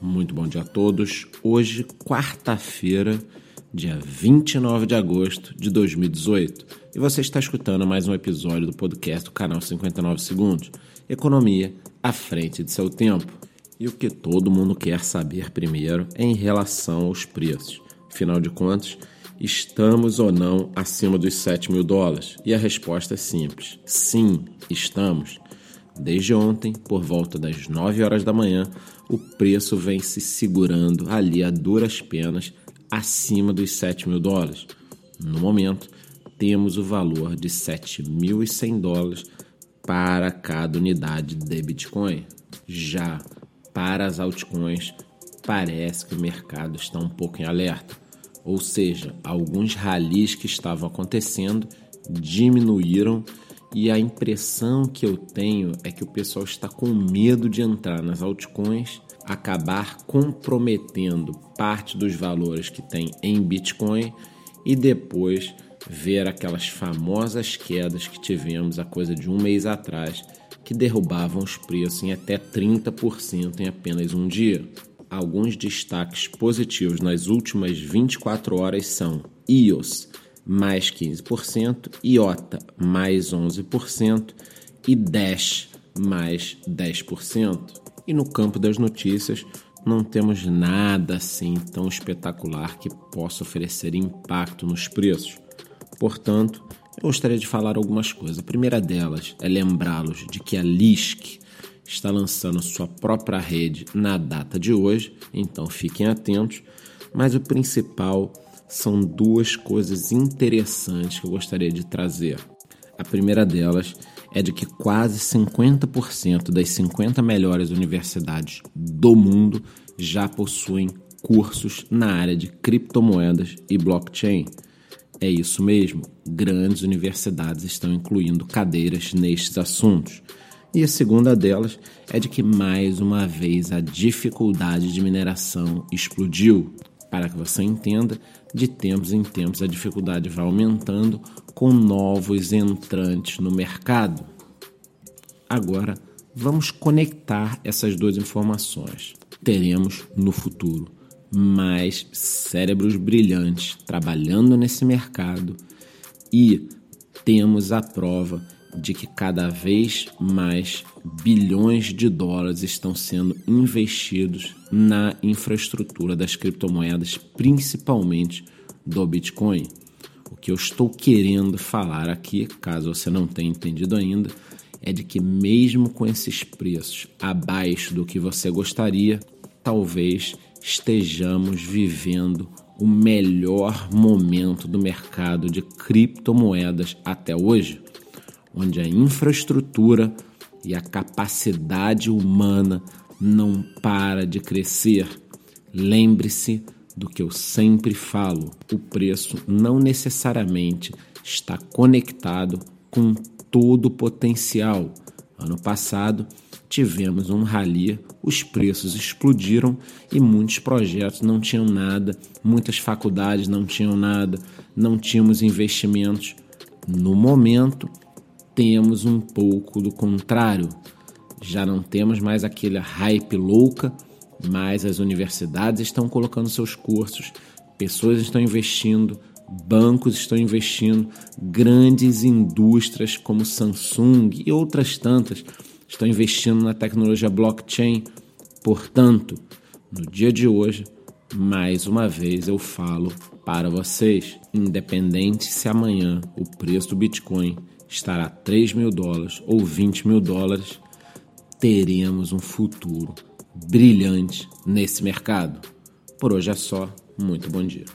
Muito bom dia a todos. Hoje, quarta-feira, dia 29 de agosto de 2018. E você está escutando mais um episódio do podcast do canal 59 Segundos. Economia à frente de seu tempo. E o que todo mundo quer saber primeiro é em relação aos preços. Afinal de contas, estamos ou não acima dos 7 mil dólares? E a resposta é simples: sim, estamos. Desde ontem, por volta das 9 horas da manhã, o preço vem se segurando ali a duras penas acima dos 7 mil dólares. No momento, temos o valor de 7.100 dólares para cada unidade de Bitcoin. Já para as altcoins, parece que o mercado está um pouco em alerta. Ou seja, alguns ralis que estavam acontecendo diminuíram e a impressão que eu tenho é que o pessoal está com medo de entrar nas altcoins, acabar comprometendo parte dos valores que tem em Bitcoin e depois ver aquelas famosas quedas que tivemos a coisa de um mês atrás, que derrubavam os preços em até 30% em apenas um dia. Alguns destaques positivos nas últimas 24 horas são EOS mais 15%, IOTA mais 11% e Dash mais 10%. E no campo das notícias, não temos nada assim tão espetacular que possa oferecer impacto nos preços. Portanto, eu gostaria de falar algumas coisas. A primeira delas é lembrá-los de que a LISC está lançando sua própria rede na data de hoje, então fiquem atentos. Mas o principal são duas coisas interessantes que eu gostaria de trazer. A primeira delas é de que quase 50% das 50 melhores universidades do mundo já possuem cursos na área de criptomoedas e blockchain. É isso mesmo, grandes universidades estão incluindo cadeiras nestes assuntos. E a segunda delas é de que mais uma vez a dificuldade de mineração explodiu. Para que você entenda, de tempos em tempos a dificuldade vai aumentando com novos entrantes no mercado. Agora, vamos conectar essas duas informações. Teremos no futuro mais cérebros brilhantes trabalhando nesse mercado e temos a prova de que cada vez mais bilhões de dólares estão sendo investidos na infraestrutura das criptomoedas, principalmente do Bitcoin. O que eu estou querendo falar aqui, caso você não tenha entendido ainda, é de que mesmo com esses preços abaixo do que você gostaria, talvez estejamos vivendo o melhor momento do mercado de criptomoedas até hoje onde a infraestrutura e a capacidade humana não para de crescer. Lembre-se do que eu sempre falo: o preço não necessariamente está conectado com todo o potencial. Ano passado tivemos um rally, os preços explodiram e muitos projetos não tinham nada, muitas faculdades não tinham nada, não tínhamos investimentos. No momento, temos um pouco do contrário. Já não temos mais aquele hype louca, mas as universidades estão colocando seus cursos, pessoas estão investindo, bancos estão investindo, grandes indústrias como Samsung e outras tantas estão investindo na tecnologia blockchain. Portanto, no dia de hoje, mais uma vez eu falo para vocês, independente se amanhã o preço do Bitcoin estará 3 mil dólares ou 20 mil dólares, teremos um futuro brilhante nesse mercado. Por hoje é só. Muito bom dia.